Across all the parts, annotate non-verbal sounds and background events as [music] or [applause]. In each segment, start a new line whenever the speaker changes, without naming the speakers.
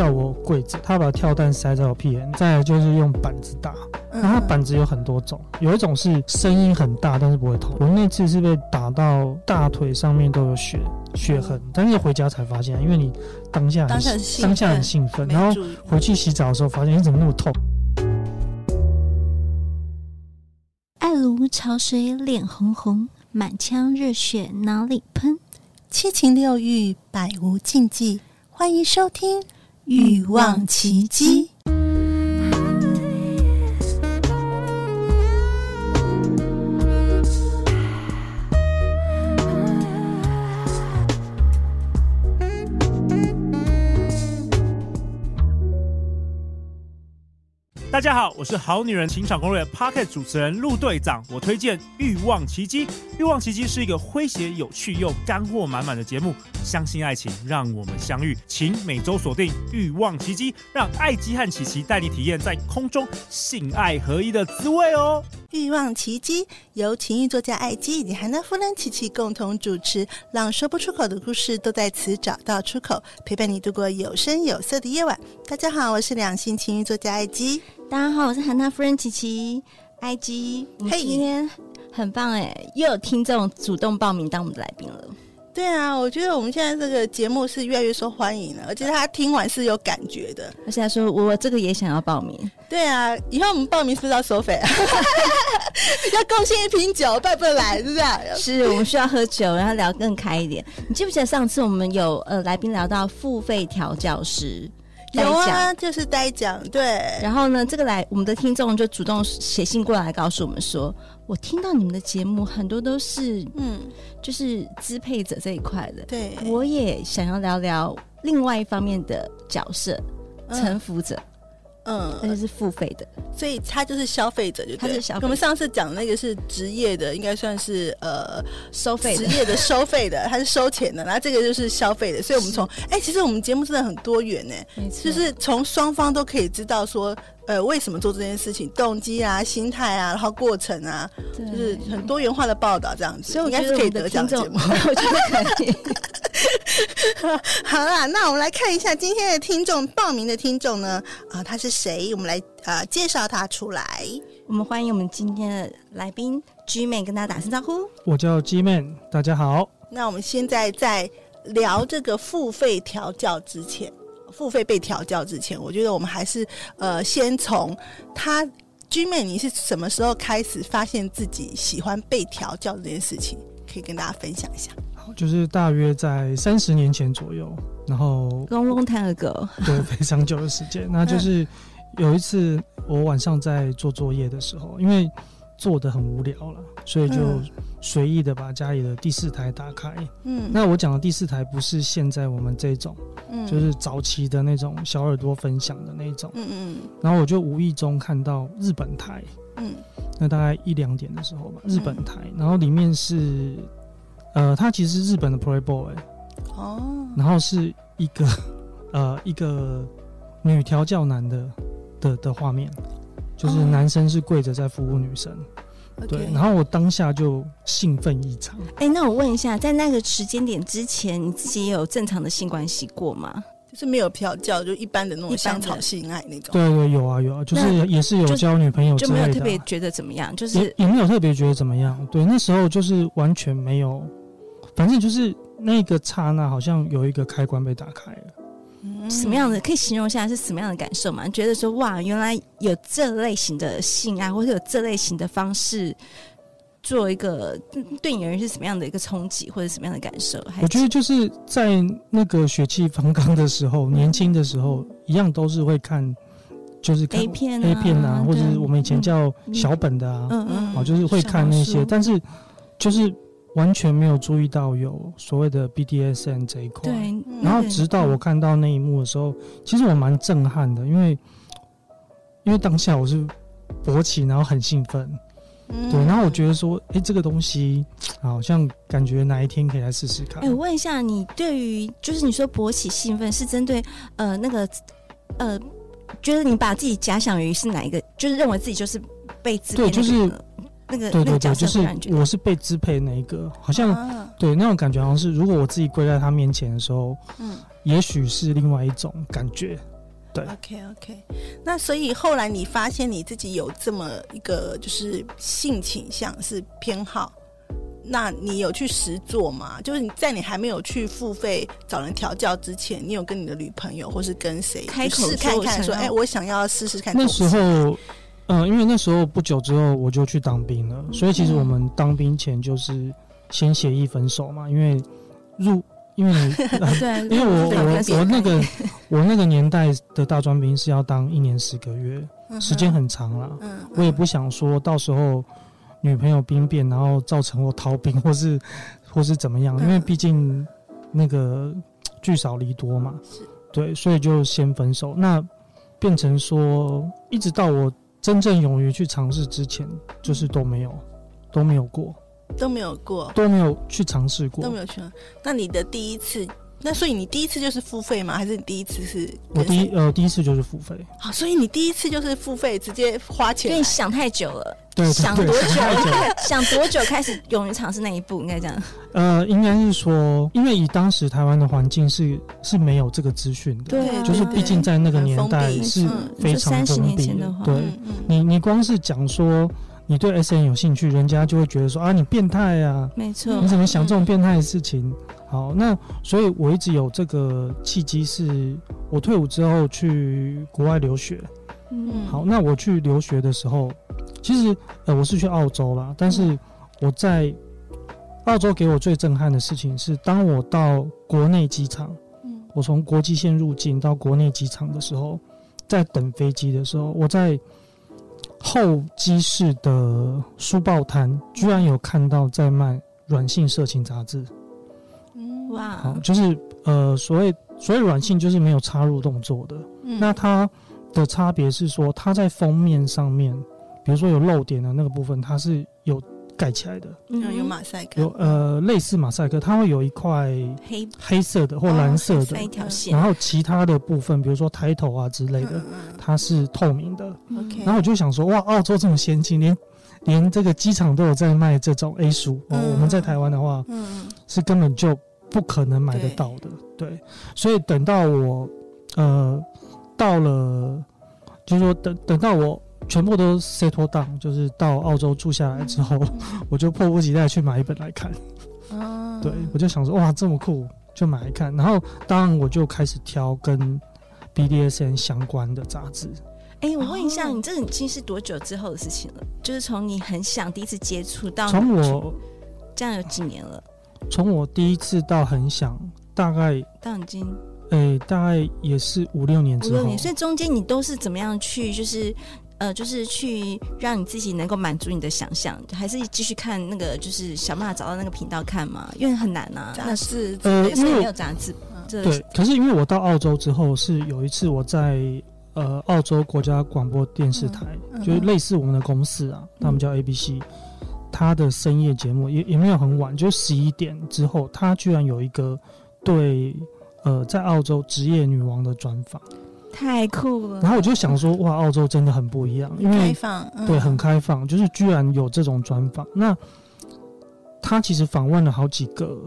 叫我跪着，他把跳蛋塞在我屁眼，再来就是用板子打。那他板子有很多种，有一种是声音很大，但是不会痛。我那次是被打到大腿上面都有血血痕，但是回家才发现，因为你当下很当下很兴奋，当下很兴奋，然后回去洗澡的时候发现，你怎么那么痛？
爱如潮水，脸红红，满腔热血哪里喷？
七情六欲，百无禁忌。欢迎收听《欲望奇迹。
大家好，我是好女人情场攻略 Pocket 主持人陆队长。我推荐《欲望奇迹》，《欲望奇迹》是一个诙谐、有趣又干货满满的节目。相信爱情，让我们相遇，请每周锁定《欲望奇迹》，让爱基和琪琪带你体验在空中性爱合一的滋味哦。
《欲望奇迹》由情欲作家艾姬以及韩娜夫人琪琪共同主持，让说不出口的故事都在此找到出口，陪伴你度过有声有色的夜晚。大家好，我是两性情欲作家艾姬。
大家好，我是韩娜夫人琪琪。艾姬，嘿，今天很棒哎，又有听众主动报名当我们的来宾了。
对啊，我觉得我们现在这个节目是越来越受欢迎了，而且他听完是有感觉的。
而且他说我这个也想要报名。
对啊，以后我们报名是不是要收费啊？[laughs] 要贡献一瓶酒，拜不来，是不是？
是我们需要喝酒，然后聊更开一点。你记不记得上次我们有呃来宾聊到付费调教师？
有啊，就是呆讲对。
然后呢，这个来我们的听众就主动写信过来告诉我们说，我听到你们的节目很多都是嗯，就是支配者这一块的。
对，
我也想要聊聊另外一方面的角色，臣服者。嗯，而且是付费的，
所以他就是消费者就，就
他是消费。
我们上次讲的那个是职业的，应该算是呃
收费
职业的收费的，[laughs] 他是收钱的，然后这个就是消费的。所以我们从哎、欸，其实我们节目真的很多元呢，就是从双方都可以知道说。呃，为什么做这件事情？动机啊，心态啊，然后过程啊，就是很多元化的报道这样子，所以我应该是可以得奖节目。[laughs] 我觉得可以。[laughs] 好啦，那我们来看一下今天的听众报名的听众呢，啊、呃，他是谁？我们来啊、呃、介绍他出来。
我们欢迎我们今天的来宾 G-Man，跟大家打声招呼。
我叫 G-Man，大家好。
那我们现在在聊这个付费调教之前。付费被调教之前，我觉得我们还是呃，先从他 G-Man，你是什么时候开始发现自己喜欢被调教这件事情？可以跟大家分享一下。
好，就是大约在三十年前左右，然后
long long time ago，
对，非常久的时间。[laughs] 那就是有一次我晚上在做作业的时候，因为做的很无聊了，所以就随意的把家里的第四台打开。嗯，那我讲的第四台不是现在我们这种，嗯，就是早期的那种小耳朵分享的那种。嗯嗯。然后我就无意中看到日本台，嗯，那大概一两点的时候吧，日本台，然后里面是，呃，他其实是日本的 Playboy，哦，然后是一个，[laughs] 呃，一个女调教男的的的画面。就是男生是跪着在服务女生，oh, okay. 对，然后我当下就兴奋异常。
哎、欸，那我问一下，在那个时间点之前，你自己也有正常的性关系过吗？
就是没有调教，就一般的那种香草性爱那种。
对对，有啊有啊，就是也是有交女朋友之类的、啊就，
就没有特别觉得怎么样，就是
也，也没有特别觉得怎么样。对，那时候就是完全没有，反正就是那个刹那，好像有一个开关被打开了。
什么样的可以形容一下是什么样的感受吗？你觉得说哇，原来有这类型的性爱，或者有这类型的方式，做一个对你而言是什么样的一个冲击，或者什么样的感受？
我觉得就是在那个血气方刚的时候，年轻的时候，一样都是会看，就是看
A 片、
A 片啊，或者是我们以前叫小本的啊，嗯嗯，哦，就是会看那些，但是就是。完全没有注意到有所谓的 BDSM 这一块，对。然后直到我看到那一幕的时候，其实我蛮震撼的，因为因为当下我是勃起，然后很兴奋，嗯、对。然后我觉得说，哎、欸，这个东西好像感觉哪一天可以来试试看。
哎、欸，我问一下，你对于就是你说勃起兴奋是针对呃那个呃，觉得你把自己假想于是哪一个，就是认为自己就是被自
对，就是。
那个对对对，
就是我是被支配那一个，好像、
啊
对那种感觉，好像是如果我自己跪在他面前的时候，
嗯
也许是另外一种感觉。对
，OK OK。那所以后来你发现你自己有这么一个就是性倾向是偏好，那你有去实做吗？就是你在你还没有去付费找人调教之前，你有跟你的女朋友或是跟谁
开口
试看看
说，
哎、我想要试试看。
那时候，嗯、呃，因为那时候不久之后我就去当兵了，所以其实我们当兵前就是先协议分手嘛，因为入，因为你 [laughs] [laughs] 因为我我我那个我那个年代的大专兵是要当一年十个月，时间很长了，
嗯，嗯
我也不想说到时候女朋友兵变，然后造成我逃兵 [laughs] 或是或是怎么样，因为毕竟那个聚少离多嘛，对，所以就先分手。那变成说，一直到我真正勇于去尝试之前，就是都没有都没有过，
都没有过，
都没有去尝试过，
都没有去。那你的第一次，那所以你第一次就是付费吗？还是你第一次是？
我第一呃第一次就是付费，
好，所以你第一次就是付费，直接花钱。
因为你想太久了，
对，对
想多久？[laughs]
想
多久开始勇于尝试那一步？应该这样。
呃，应该是说，因为以当时台湾的环境是是没有这个资讯的，
对啊
就是毕竟在那个年代是非常
嗯就30
封
年前
闭
的
话对
你，你光是讲说你对 S N 有兴趣，人家就会觉得说啊，你变态啊，
没错。
你，怎么想这种变态的事情？好，那所以我一直有这个契机，是我退伍之后去国外留学。
嗯，
好，那我去留学的时候，其实呃我是去澳洲啦，但是我在澳洲给我最震撼的事情是，当我到国内机场，
嗯。
我从国际线入境到国内机场的时候，在等飞机的时候，我在候机室的书报摊居然有看到在卖软性色情杂志。
嗯
好，
哇，
就是呃所谓所谓软性就是没有插入动作的。
嗯
那它的差别是说，它在封面上面，比如说有漏点的那个部分，它是有盖起来的，
嗯有马赛克，
有呃类似马赛克，它会有一块
黑
黑色的或蓝色的，
那一条线。
然，后其他的部分，比如说抬头啊之类的，
嗯
它是透明的。然后我就想说，哇，澳洲这么先进，连连这个机场都有在卖这种 A 书哦。
嗯。
我们在台湾的话，
嗯。
是根本就不可能买得到的。对，所以等到我呃到了，就是说等等到我全部都 settle down，就是到澳洲住下来之后，[laughs] 我就迫不及待去买一本来看。
嗯，[laughs]
对，我就想说，哇，这么酷，就买来看。然后当然我就开始挑跟 BDSN 相关的杂志。
哎、我问一下，
哦
你这已经是多久之后的事情了？就是从你很想第一次接触到
从我
这样有几年了？
从我第一次到很想，大概
到已经
诶、大概也是五六年之后。
五六年，所以中间你都是怎么样去，就是呃，就是去让你自己能够满足你的想象，还是继续看那个，就是想办法找到那个频道看嘛？因为很难啊，
杂
那是
因为
没有杂志，
对，可是因为我到澳洲之后，是有一次我在呃澳洲国家广播电视台，
嗯
就是类似我们的公司啊，他们叫 ABC，他的深夜节目也也没有很晚，就十一点之后，他居然有一个对呃在澳洲职业女王的专访，
太酷了。
然后我就想说，哇，澳洲真的很不一样，因
开
为
放，嗯
对很开放，就是居然有这种专访。那他其实访问了好几个，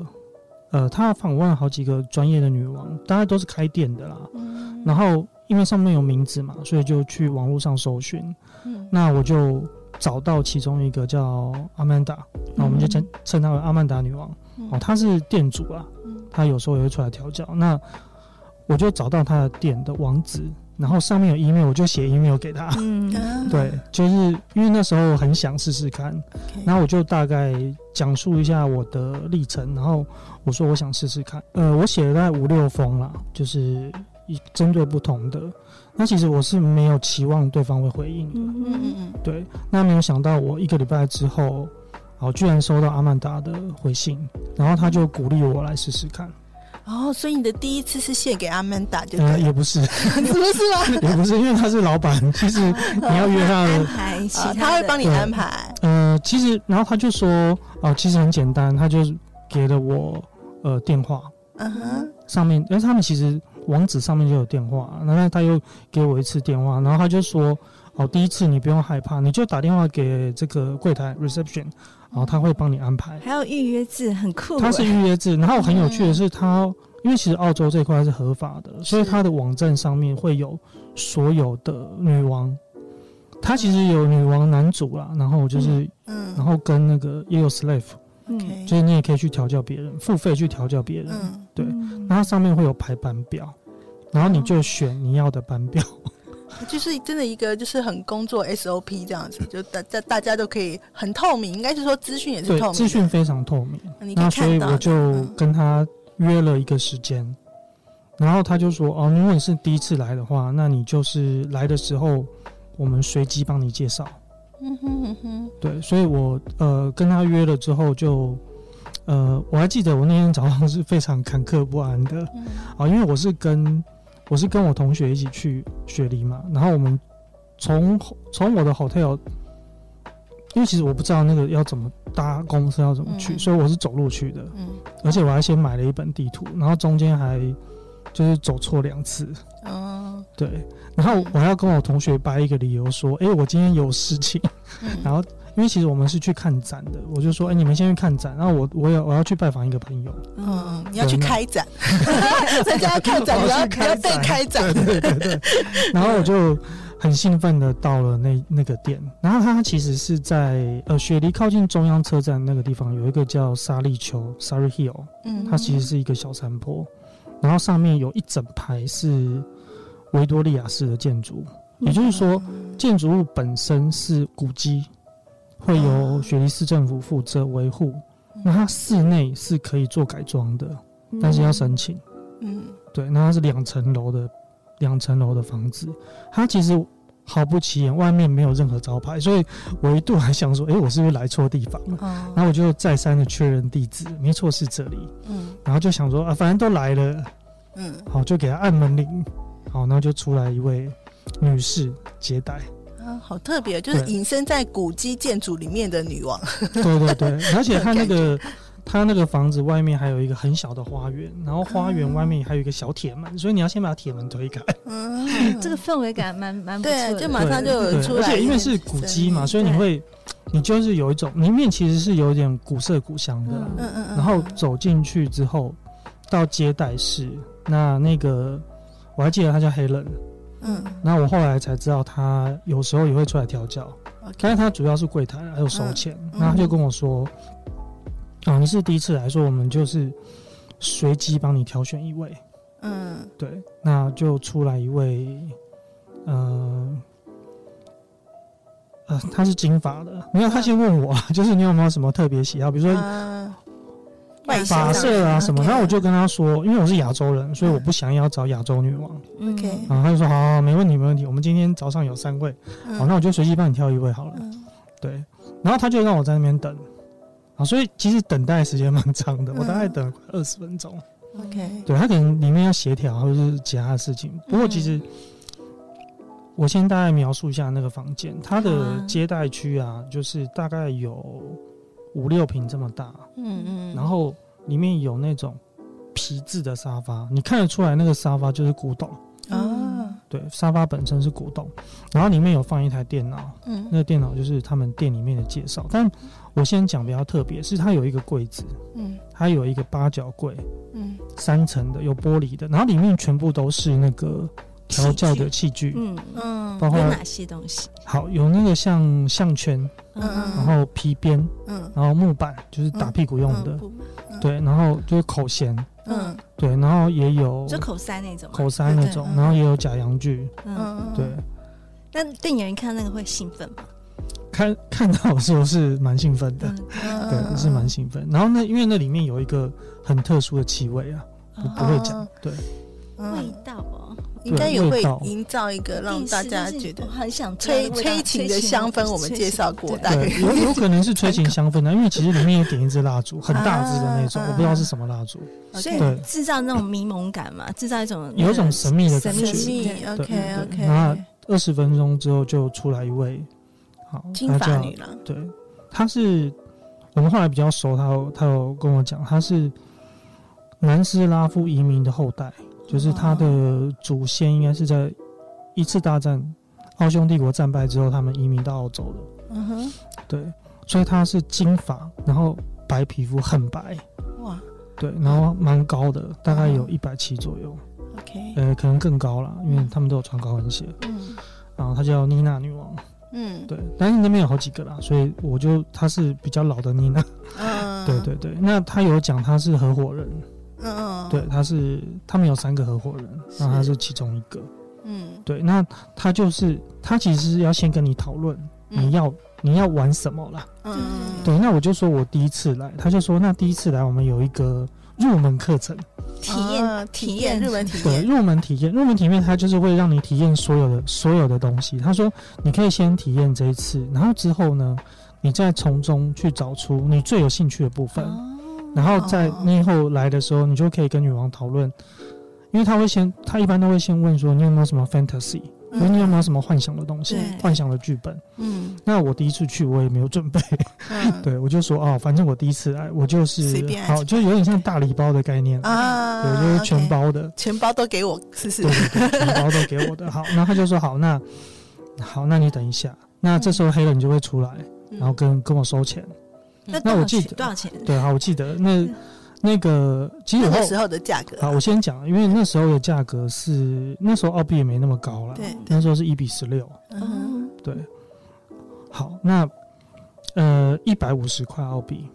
呃，他访问了好几个专业的女王，大家都是开店的啦。
嗯
然后因为上面有名字嘛，所以就去网络上搜寻。
嗯
那我就找到其中一个叫阿曼达，那我们就称称她为阿曼达女王。
嗯
哦，她是店主啊，
嗯
她有时候也会出来调教。那我就找到他的店的网址，然后上面有 email，我就写 email 给他。
嗯，
啊 [laughs]
对，就是因为那时候我很想试试看然后我就大概讲述一下我的历程，然后我说我想试试看。呃，我写了大概五六封啦，就是以针对不同的。那其实我是没有期望对方会回应的，
嗯
嗯嗯嗯
对。那没有想到我一个礼拜之后，哦居然收到阿曼达的回信，然后他就鼓励我来试试看。
哦，所以你的第一次是献给阿曼达，就
呃，也不是，[laughs]
不是吗？[laughs]
也不是，因为他是老板，其实你要约他
安
的。
排其他
会帮你安排，
呃，其实，然后他就说，哦、其实很简单，他就给了我呃电话，
嗯哼，
上面，因为他们其实网址上面就有电话，然后他又给我一次电话，然后他就说，哦，第一次你不用害怕，你就打电话给这个柜台 reception，然后他会帮你安排。
还有预约制，很酷。
他是预约制，然后很有趣的是他，他因为其实澳洲这块是合法的，所以他的网站上面会有所有的女王。他其实有女王男主啦，然后就是，嗯，然后跟那个也有 slave，嗯，就是你也可以去调教别人，付费去调教别人，嗯，对，然后上面会有排班表，然后你就选你要的班表，
就是真的一个就是很工作 SOP 这样子，就大大大家都可以很透明，应该是说资讯也是透明，
资讯非常透明，那所以我就跟他约了一个时间，然后他就说，哦，如果你是第一次来的话，那你就是来的时候。我们随机帮你介绍，嗯哼嗯哼，对，所以我呃跟他约了之后就，呃我还记得我那天早上是非常坎坷不安的，嗯、啊，因为我是跟我是跟我同学一起去雪梨嘛，然后我们从从我的 hotel，因为其实我不知道那个要怎么搭公车要怎么去，嗯、所以我是走路去的，嗯，而且我还先买了一本地图，然后中间还就是走错两次，哦，对。然后我要跟我同学掰一个理由说，哎，我今天有事情。嗯、然后因为其实我们是去看展的，我就说，哎，你们先去看展，然后我我要我要去拜访一个朋友。
嗯，你要去开展，人家要看展，你要开要被开展。
对对对。然后我就很兴奋的到了那那个店，然后它其实是在呃雪梨靠近中央车站那个地方有一个叫沙利丘 （Surry Hill），嗯，它其实是一个小山坡，然后上面有一整排是。维多利亚式的建筑，也就是说，建筑物本身是古迹，会由雪梨市政府负责维护。那它室内是可以做改装的，但是要申请。嗯，对，那它是两层楼的，两层楼的房子，它其实毫不起眼，外面没有任何招牌，所以我一度还想说，哎、欸，我是不是来错地方了？然后我就再三的确认地址，没错，是这里。嗯，然后就想说，啊，反正都来了，嗯，好，就给他按门铃。好，然后就出来一位女士接待
啊，好特别，就是隐身在古迹建筑里面的女王。[laughs]
对对对，而且她那个她那个房子外面还有一个很小的花园，然后花园外面还有一个小铁门，所以你要先把铁门推开。
嗯，[laughs] 这个氛围感蛮蛮不错，
就马上就有出来。
而且因为是古迹嘛，所以你会你就是有一种里面其实是有点古色古香的。嗯嗯嗯。然后走进去之后，到接待室，那那个。我还记得他叫 Helen，嗯，那我后来才知道他有时候也会出来调教.但是他主要是柜台还有收钱，嗯、然后他就跟我说，嗯、啊，你是第一次来说，我们就是随机帮你挑选一位，嗯，对，那就出来一位，呃，呃，他是金发的，没有，他先问我，[laughs] 就是你有没有什么特别喜好，比如说。啊发色啊什么，然后我就跟他说，因为我是亚洲人，所以我不想要找亚洲女王。OK，然后他就说好，好，没问题，没问题。我们今天早上有三位，好，那我就随机帮你挑一位好了。对，然后他就让我在那边等，啊，所以其实等待时间蛮长的，我大概等了快二十分钟。OK，对，他可能里面要协调或者是其他的事情，不过其实我先大概描述一下那个房间，它的接待区啊，就是大概有。五六平这么大，嗯嗯，然后里面有那种皮质的沙发，你看得出来那个沙发就是古董。啊，对，沙发本身是古董，然后里面有放一台电脑，嗯，那个电脑就是他们店里面的介绍，但我先讲比较特别，是它有一个柜子，嗯，它有一个八角柜，嗯，三层的有玻璃的，然后里面全部都是那个。调教的器具，嗯
嗯，包括有哪些东西？
好，有那个像项圈，嗯，然后皮鞭，嗯，然后木板，就是打屁股用的，对，然后就是口弦，嗯，对，然后也有
就口塞那种，
口塞那种，然后也有假阳具，嗯，对。
那电影人看那个会兴奋吗？
看看到的时候是蛮兴奋的，对，是蛮兴奋。然后那因为那里面有一个很特殊的气味啊，我不会讲，对，
味道哦。
应该也会营造一个让大家觉得
很想
催催情的香氛。我们介绍过，
对，有有可能是催情香氛的，因为其实里面有点一支蜡烛，很大支的那种，我不知道是什么蜡烛。
所以制造那种迷蒙感嘛，制造一种
有一种神秘的感觉。
神秘，OK OK。
然后二十分钟之后就出来一位，好，
金发女郎。
对，她是我们后来比较熟，她有她有跟我讲，她是南斯拉夫移民的后代。就是他的祖先应该是在一次大战，奥匈帝国战败之后，他们移民到澳洲的。嗯哼，对，所以他是金发，然后白皮肤，很白。哇，对，然后蛮高的，大概有一百七左右。OK，呃，可能更高了，因为他们都有穿高跟鞋。嗯，然后他叫妮娜女王。嗯，对，但是那边有好几个啦，所以我就他是比较老的妮娜。嗯，对对对，那他有讲他是合伙人。嗯嗯，对，他是他们有三个合伙人，那他是其中一个。嗯，对，那他就是他其实要先跟你讨论你要你要玩什么啦。嗯，对，那我就说我第一次来，他就说那第一次来我们有一个入门课程，
体验体验入门体验，
对，入门体验入门体验，他就是会让你体验所有的所有的东西。他说你可以先体验这一次，然后之后呢，你再从中去找出你最有兴趣的部分。然后在你以后来的时候，你就可以跟女王讨论，因为他会先，他一般都会先问说，你有没有什么 fantasy，嗯、你有没有什么幻想的东西，幻想的剧本。嗯，那我第一次去，我也没有准备，嗯、[laughs] 对我就说哦，反正我第一次来，我就是好，就有点像大礼包的概念。啊，对，就是全包的，
全包都给我
试试，全包都给我的。好，那他就说好，那好，那你等一下，那这时候黑人就会出来，然后跟跟我收钱。
那我记得多少钱？
对，啊，我记得那那个其实
那时候的价格。
好，我先讲，因为那时候的价格是那时候澳币也没那么高了，对，那时候是一比十六。嗯，对。好，那呃一百五十块澳币，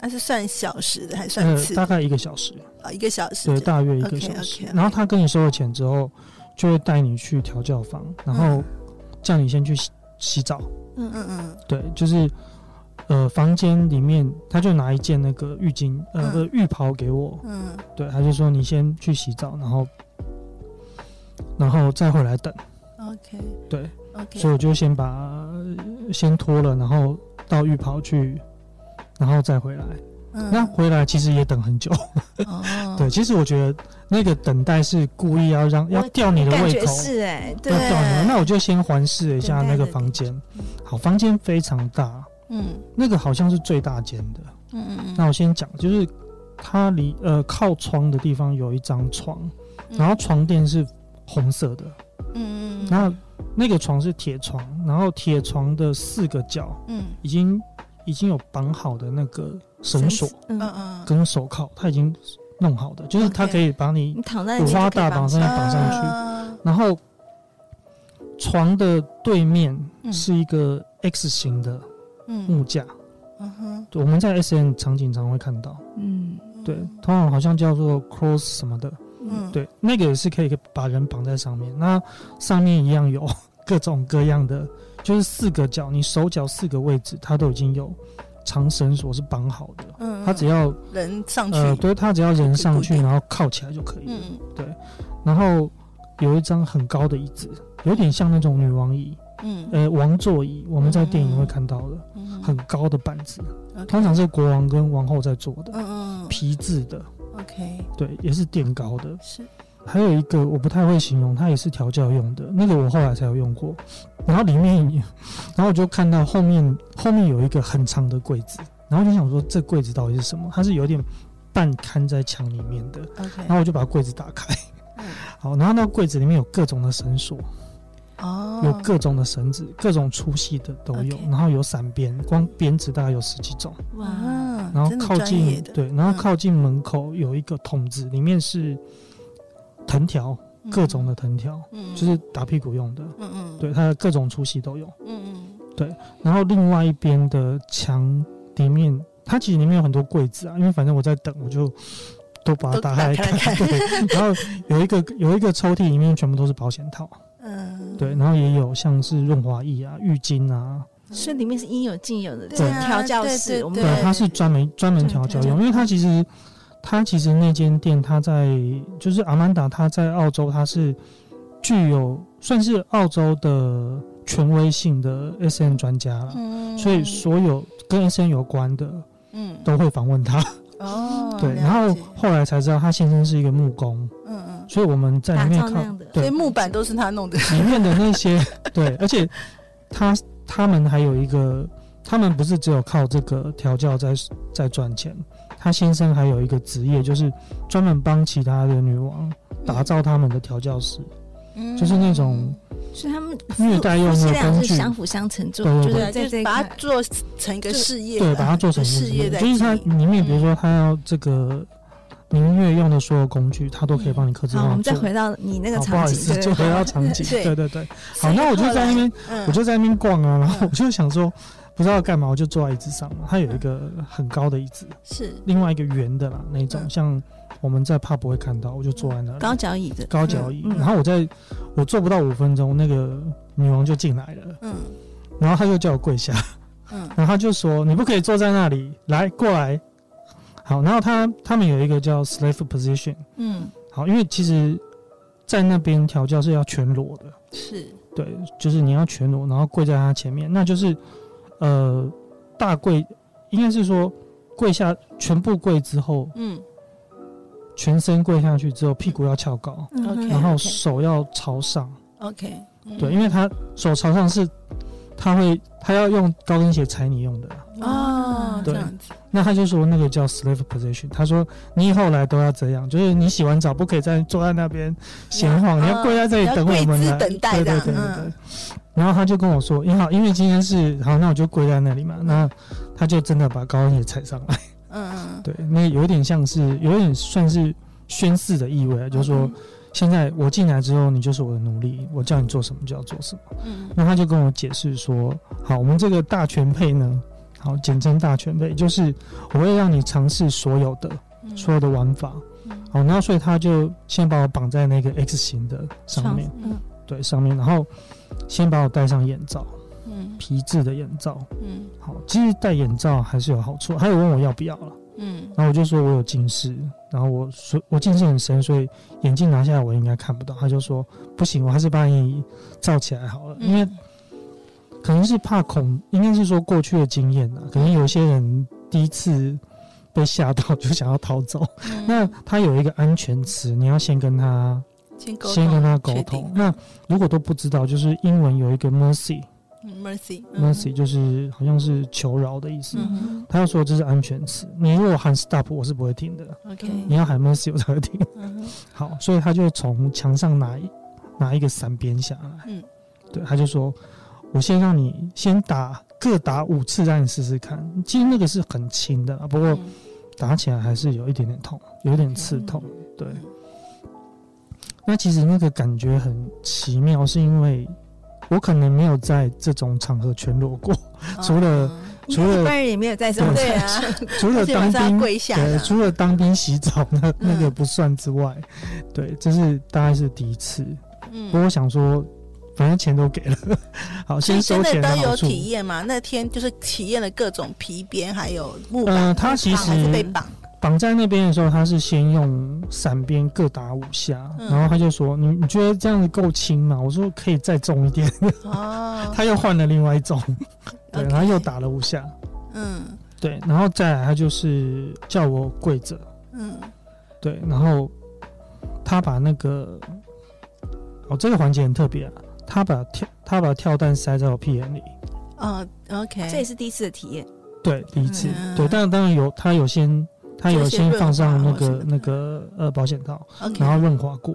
那是算小时的还是算次？
大概一个小时
啊，一个小时，
对，大约一个小时。然后他跟你收了钱之后，就会带你去调教房，然后叫你先去洗洗澡。嗯嗯嗯，对，就是。呃，房间里面他就拿一件那个浴巾，呃，浴袍给我。嗯，对，他就说你先去洗澡，然后，然后再回来等。OK。对。OK。所以我就先把先脱了，然后到浴袍去，然后再回来。嗯。那回来其实也等很久。哦。[laughs] 对，其实我觉得那个等待是故意要让要吊你的胃口。
是哎，对。
要吊你，那我就先环视了一下那个房间。好，房间非常大。嗯，那个好像是最大间的。嗯嗯嗯。那我先讲，就是它离呃靠窗的地方有一张床，然后床垫是红色的。嗯嗯。然后那个床是铁床，然后铁床的四个角，嗯，已经已经有绑好的那个绳索，嗯嗯，跟手铐，它已经弄好的，就是它可以把你五花大绑上绑上去。然后床的对面是一个 X 型的。木架，嗯哼，我们在 S N 场景常会看到，嗯，对，通常好像叫做 cross 什么的，嗯，对，那个也是可以把人绑在上面，那上面一样有 [laughs] 各种各样的，就是四个角，你手脚四个位置，它都已经有长绳索是绑好的，嗯，它只要
人上去，
呃，对，它只要人上去，然后靠起来就可以，嗯，对，然后有一张很高的椅子，有点像那种女王椅。嗯，呃，王座椅，我们在电影会看到的，很高的板子，通常是国王跟王后在坐的，嗯嗯，皮质的，OK，对，也是垫高的，是。还有一个我不太会形容，它也是调教用的，那个我后来才有用过。然后里面，[laughs] 然后我就看到后面后面有一个很长的柜子，然后就想说这柜子到底是什么？它是有点半看在墙里面的，OK。然后我就把柜子打开，好，然后那柜子里面有各种的绳索。哦，有各种的绳子，各种粗细的都有，然后有散编，光编织大概有十几种。哇，然后靠近对，然后靠近门口有一个桶子，里面是藤条，各种的藤条，嗯，就是打屁股用的。嗯嗯，对，它的各种粗细都有。嗯嗯，对，然后另外一边的墙里面，它其实里面有很多柜子啊，因为反正我在等，我就都把它打开来看。[laughs] 对，然后有一个有一个抽屉里面全部都是保险套。嗯，对，然后也有像是润滑液啊、浴巾啊，
所以里面是应有尽有的。对，调教室，
对，它是专门专门调教。用，因为它其实，它其实那间店，它在就是阿曼达，它在澳洲，它是具有算是澳洲的权威性的 SM 专家了，嗯，所以所有跟 SM 有关的，嗯，都会访问他。哦，对，然后后来才知道他先生是一个木工。嗯嗯。所以我们在里面看，
对，木板都是他弄的。
里面的那些，[laughs] 对，而且他他们还有一个，他们不是只有靠这个调教在在赚钱，他先生还有一个职业，就是专门帮其他的女王打造他们的调教室，嗯，就是那种
所以他们
虐待用的工具
是相辅相成做，
对
对对，就是把它做成一个事业，
对，把它做成
事业，
就是它里面，比如说他要这个明月用的所有工具，它都可以帮你克制化。
我们再回到你那个场景，
不好意思，就回到场景，对对对。[laughs] 好，那我就在那边，我就在那边逛啊，然后我就想说。不知道要干嘛，我就坐在椅子上嘛。它有一个很高的椅子，
是
另外一个圆的啦，那种像我们在 pub 不会看到，我就坐在那里。
高脚椅子
高脚椅。然后我在我坐不到五分钟，那个女王就进来了。嗯。然后她就叫我跪下。嗯。[laughs] 然后她就说：“你不可以坐在那里，来过来。”好，然后他他们有一个叫 slave position。嗯。好，因为其实，在那边调教是要全裸的。
是。
对，就是你要全裸，然后跪在他前面，那就是。呃，大跪应该是说跪下，全部跪之后，嗯，全身跪下去之后，屁股要翘高然后手要朝上
，OK，
对，因为他手朝上是，他会他要用高跟鞋踩你用的
哦，对，这样子。
那他就说那个叫 slave position，他说你以后来都要这样，就是你洗完澡不可以再坐在那边闲晃，你要跪在这里等我们来，
等待的，
对对对对。然后他就跟我说：“你好，因为今天是好，那我就跪在那里嘛。那他就真的把高跟鞋踩上来。嗯嗯，对，那有点像是，有点算是宣誓的意味啊，就是说，现在我进来之后，你就是我的奴隶，我叫你做什么就要做什么。嗯，那他就跟我解释说：好，我们这个大全配呢，好，简称大全配，就是我会让你尝试所有的所有的玩法。好，然后所以他就先把我绑在那个 X 型的上面，嗯，对，上面，然后。先把我戴上眼罩，嗯，皮质的眼罩，嗯，好，其实戴眼罩还是有好处。还有问我要不要了，嗯，然后我就说我有近视，然后我说我近视很深，所以眼镜拿下来我应该看不到。他就说不行，我还是把你罩起来好了，因为可能是怕恐，应该是说过去的经验啊，可能有些人第一次被吓到就想要逃走，那他有一个安全词，你要先跟他。先跟他沟通。那如果都不知道，就是英文有一个 mercy，mercy，mercy 就是好像是求饶的意思。他要说这是安全词，你如果喊 stop，我是不会听的。
OK，
你要喊 mercy，我才会停。好，所以他就从墙上拿拿一个伞边下来。嗯，对，他就说，我先让你先打各打五次，让你试试看。其实那个是很轻的，不过打起来还是有一点点痛，有点刺痛。对。那其实那个感觉很奇妙，是因为我可能没有在这种场合全裸过，除了除了
一般人也没有在这种对啊，[laughs]
除了当兵 [laughs] 跪下，对，除了当兵洗澡那那个不算之外，对，这是大概是第一次。嗯，不过我想说，反正钱都给了，[laughs] 好，先收钱的好处。都有
体验嘛？那天就是体验了各种皮鞭，还有木板，
呃，他其实
被绑。
绑在那边的时候，他是先用伞边各打五下，嗯、然后他就说：“你你觉得这样子够轻吗？”我说：“可以再重一点。”哦，[laughs] 他又换了另外一种，[laughs] 对，然后又打了五下，嗯，对，然后再来他就是叫我跪着，嗯，对，然后他把那个哦，这个环节很特别啊，他把跳他把跳蛋塞在我屁眼里，
哦，OK，
这也是第一次的体验，
对，第一次，嗯、对，但当然有他有先。他有先放上那个那个呃保险套.然后润滑过。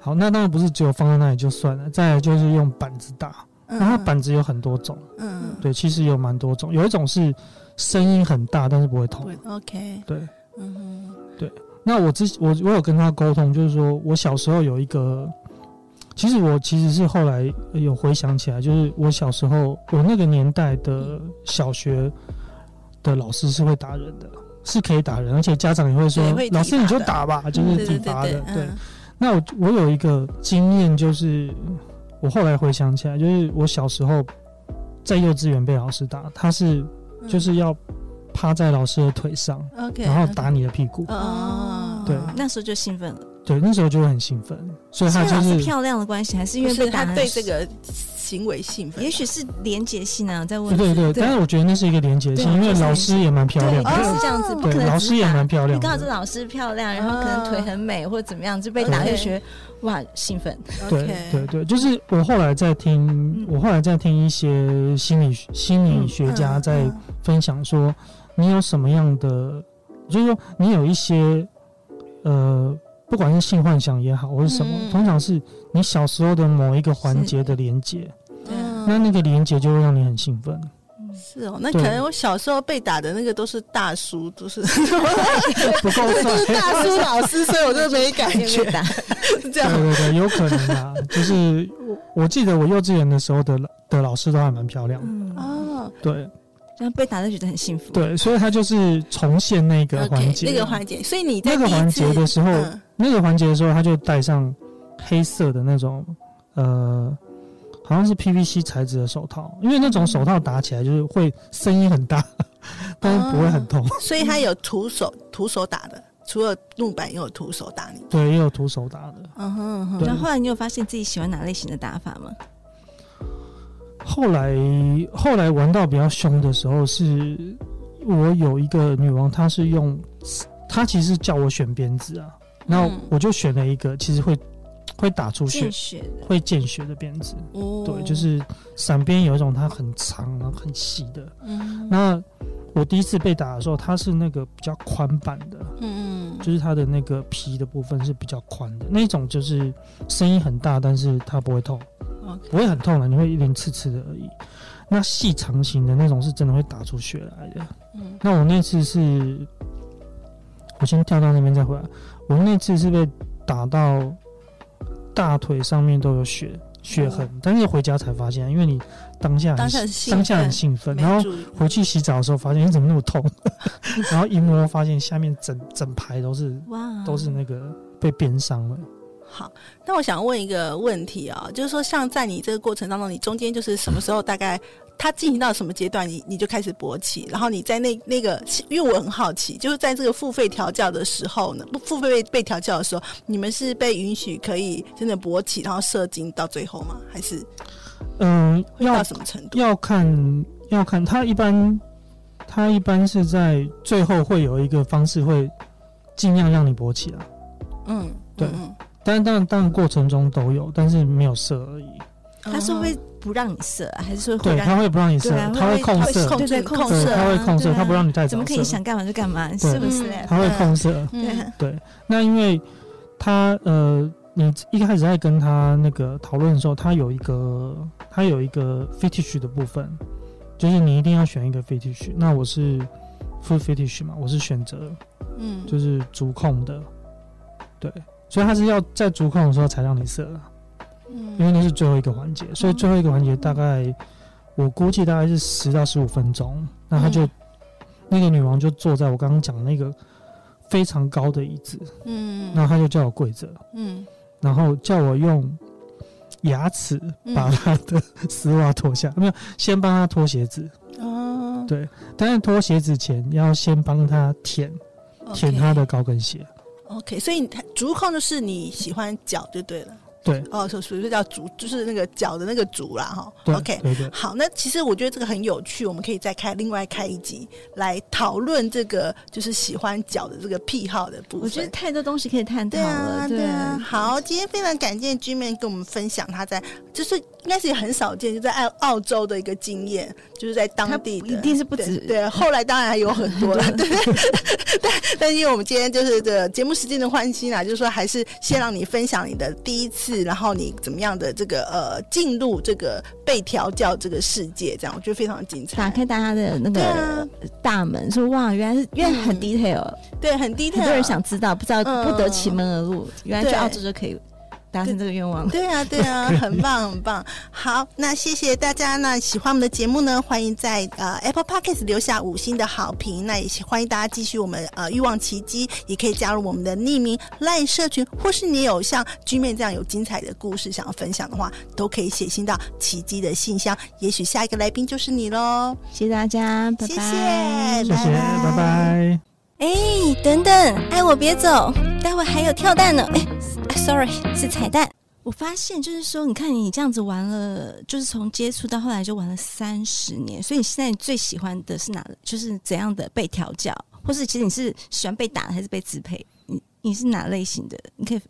好，那当然不是只有放在那里就算了，再来就是用板子打。那它板子有很多种，嗯，对，其实有蛮多种。有一种是声音很大，但是不会痛。
OK，
对，嗯，对。那我之我我有跟他沟通，就是说我小时候有一个，其实我其实是后来有回想起来，就是我小时候我那个年代的小学的老师是会打人的。是可以打人，而且家长也会说：“老师你就打吧，就是体罚的。”对。那我我有一个经验，就是我后来回想起来，就是我小时候在幼稚园被老师打，他是就是要趴在老师的腿上，然后打你的屁股。哦，对，
那时候就兴奋了。
对，那时候就会很兴奋，所以他就是
漂亮的关系，还是因为被打
他对这个。行为性，
也许是连结性啊，在问。
对对对，但是我觉得那是一个连结性，因为老师也蛮漂亮的。
是这样子，不可能。
老师也蛮漂亮。
你刚好是老师漂亮，然后可能腿很美或者怎么样，就被打就觉得哇兴奋。
对对对，就是我后来在听，我后来在听一些心理心理学家在分享说，你有什么样的，就是说你有一些呃不管是性幻想也好，或是什么，
嗯
通常是你小时候的某一个环节的连接，
嗯
那那个连接就会让你很兴奋。
是哦，那可能我小时候被打的那个都是大叔，都是 [laughs]
不够
都是。大叔老师，所以我就没感觉，
打，
是这样。
对对对，有可能啊。就是我我记得我幼稚园的时候的的老师都还蛮漂亮的。
嗯，
哦
对
这样被打就觉得很幸福。
对，所以他就是重现那个
环
节。
那个环节，所以你在
那
个环
节的时候，
嗯
那个环节的时候，他就戴上黑色的那种呃，好像是 PVC 材质的手套，因为那种手套打起来就是会声音很大，但是不会很痛。
所以它有徒手徒手打的，除了木板，也有徒手打你。
对，也有徒手打的。
嗯哼嗯哼，
对
然后后来你有发现自己喜欢哪类型的打法吗？
后来后来玩到比较凶的时候，是我有一个女王，她是用，她其实叫我选鞭子啊，然我就选了一个，其实会会打出血会见血的鞭子。
哦
对，就是闪鞭有一种它很长然后很细的。
嗯
那我第一次被打的时候，它是那个比较宽版的，
嗯
就是它的那个皮的部分是比较宽的，那种就是声音很大，但是它不会痛，不会很痛了，你会一点刺刺的而已。那细长型的那种是真的会打出血来的。
嗯
那我那次是，我先跳到那边再回来。我那次是被打到大腿上面都有血血痕，但是回家才发现，因为你当下
当下很兴奋
当下很兴奋，然
后
回去洗澡的时候发现你怎么那么痛，[laughs] 然后一摸发现下面整整排都是
哇，
都是那个被鞭伤了。
好，那我想问一个问题啊、就是说，像在你这个过程当中，你中间就是什么时候大概它进行到什么阶段，你你就开始勃起，然后你在那那个，因为我很好奇，就是在这个付费调教的时候呢，不付费被被调教的时候，你们是被允许可以真的勃起，然后射精到最后吗？还是
嗯，
会到什么程度？
要看要看，他一般他一般是在最后会有一个方式会尽量让你勃起啊。
嗯，
对
嗯
但是当然，当然过程中都有，但是没有射而已。
嗯
他是会不让你射啊，还是说会
对，
让
他会不让你射他会控
会
射，
控制
对对控
控
对，
射啊
他会控射，
对啊。
他不让你带走。
怎么可以，想干嘛就干嘛？
对
是不是？
嗯
他会控射。
嗯。
对，
那因为他呃，你一开始在跟他那个讨论的时候，他有一个他有一个 fetish 的部分，就是你一定要选一个 fetish。那我是 full fetish 嘛，我是选择
嗯，
就是足控的，对，所以他是要在足控的时候才让你射啊。因为那是最后一个环节，所以最后一个环节大概我估计大概是十到十五分钟。那他就、
嗯
那个女王就坐在我刚刚讲的那个非常高的椅子，
嗯，
那他就叫我跪着，
嗯
然后叫我用牙齿把他的丝袜脱下，没有先帮他脱鞋子，
哦，
对，但是脱鞋子前要先帮他舔舔他的高跟鞋
，OK，所以你足控就是你喜欢脚就对了。
对
哦，所所以说叫足，就是那个脚的那个足啦，哈。
对
OK，
对对，
好，那其实我觉得这个很有趣，我们可以再开另外开一集来讨论这个就是喜欢脚的这个癖好的部分。
我觉得太多东西可以探讨
对啊，
了。
对啊。好，今天非常感谢 Gman 跟我们分享他在，就是应该是也很少见，就在澳澳洲的一个经验，就是在当地的，
一定是不止
对。对，后来当然还有很多了，[laughs] 对。[laughs] 但但因为我们今天就是这节目时间的关系啦，就是说还是先让你分享你的第一次，然后你怎么样的这个呃进入这个被调教这个世界，这样我觉得非常精彩。
打开大家的那个大门，说哇，原来是原来很 detail，
对，很 detail，
很多人想知道，不知道
嗯。
不得其门而入，原来去澳洲就可以达成这个愿望。
对啊，对啊，[laughs] 很棒，很棒。好，那谢谢大家。那喜欢我们的节目呢，欢迎在呃 Apple Podcast 留下五星的好评。那也欢迎大家继续我们呃欲望奇迹，也可以加入我们的匿名 LINE 社群，或是你有像 Gman 这样有精彩的故事想要分享的话，都可以写信到奇迹的信箱。也许下一个来宾就是你喽。
谢谢大家，拜拜。
谢谢
谢谢，拜拜。
哎，等等，爱我别走，待会还有跳蛋呢。哎，sorry，是彩蛋。我发现就是说，你看你这样子玩了，就是从接触到后来就玩了三十年，所以你现在最喜欢的是哪？就是怎样的被调教，或是其实你是喜欢被打还是被支配？你你是哪类型的？你可以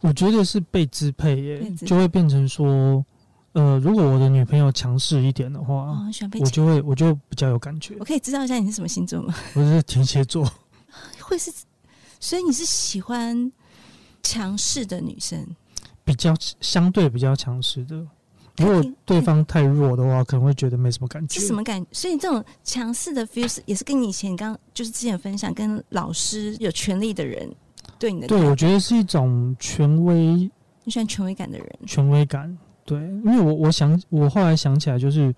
我觉得是被支配耶，就会变成说，呃，如果我的女朋友强势一点的
话，
我就会我就比较有感觉
我。可以知道一下你是什么星座吗？
我是天蝎座，[laughs]
会是所以你是喜欢强势的女生，
比较相对比较强势的。如果对方太弱的话，可能会觉得没什么感觉。
是什么感觉？所以这种强势的 feel 也是跟你以前刚就是之前分享，跟老师有权力的人对你的。
对，我觉得是一种权威。
你喜欢权威感的人？
权威感，对，因为我我想我后来想起来，就是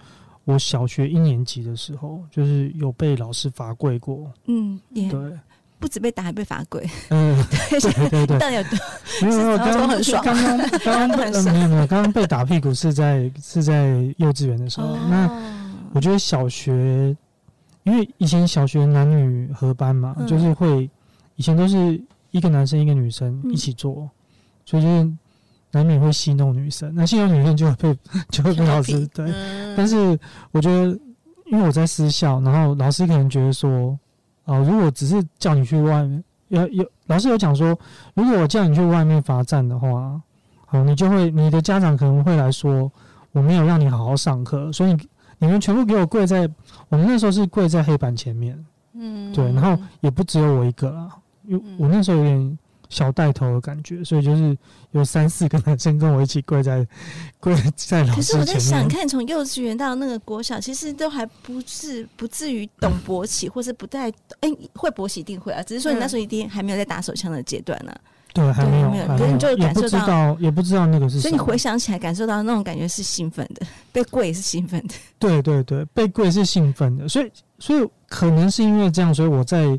我小学一年级的时候，就是有被老师罚跪过。
嗯，
对。
不止被打，还被罚跪。
嗯，对 [laughs] 对对，
但有多
没有没有，刚刚 [laughs] 很爽。刚刚刚刚被没有没有，刚刚被打屁股是在是在幼稚园的时候。那我觉得小学，因为以前小学男女合班嘛，就是会以前都是一个男生一个女生一起做，所以就是难免会戏弄女生。那戏弄女生就会被 [laughs] 就会被老师对。但是我觉得，因为我在私校，然后老师可能觉得说。哦，如果只是叫你去外面，有有老师有讲说，如果我叫你去外面罚站的话，好，你就会你的家长可能会来说，我没有让你好好上课，所以你们全部给我跪在，我们那时候是跪在黑板前面，嗯，对，然后也不只有我一个啦，因为我那时候有点。小带头的感觉，所以就是有三四个男生跟我一起跪在 [laughs] 跪在。可是我在想，
看从幼稚园到那个国小，其实都还不至不至于懂勃起，或是不太哎、欸、会勃起一定会啊，只是说你那时候一定还没有在打手枪的阶段呢、啊。
对，还没有，没有，可是你就感受到，也不知道那个是。
所以你回想起来，感受到那种感觉是兴奋的，被跪也是兴奋的。
对对对，被跪是兴奋的，所以所以可能是因为这样，所以我在。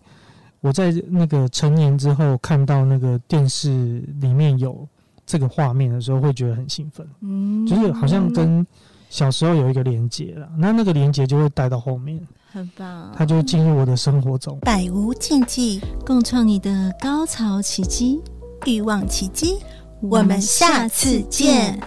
我在那个成年之后看到那个电视里面有这个画面的时候，会觉得很兴奋，嗯，就是好像跟小时候有一个连接了，那那个连接就会带到后面，
很棒，
它就进入我的生活中，
百无禁忌，
共创你的高潮奇迹，
欲望奇迹，我们下次见。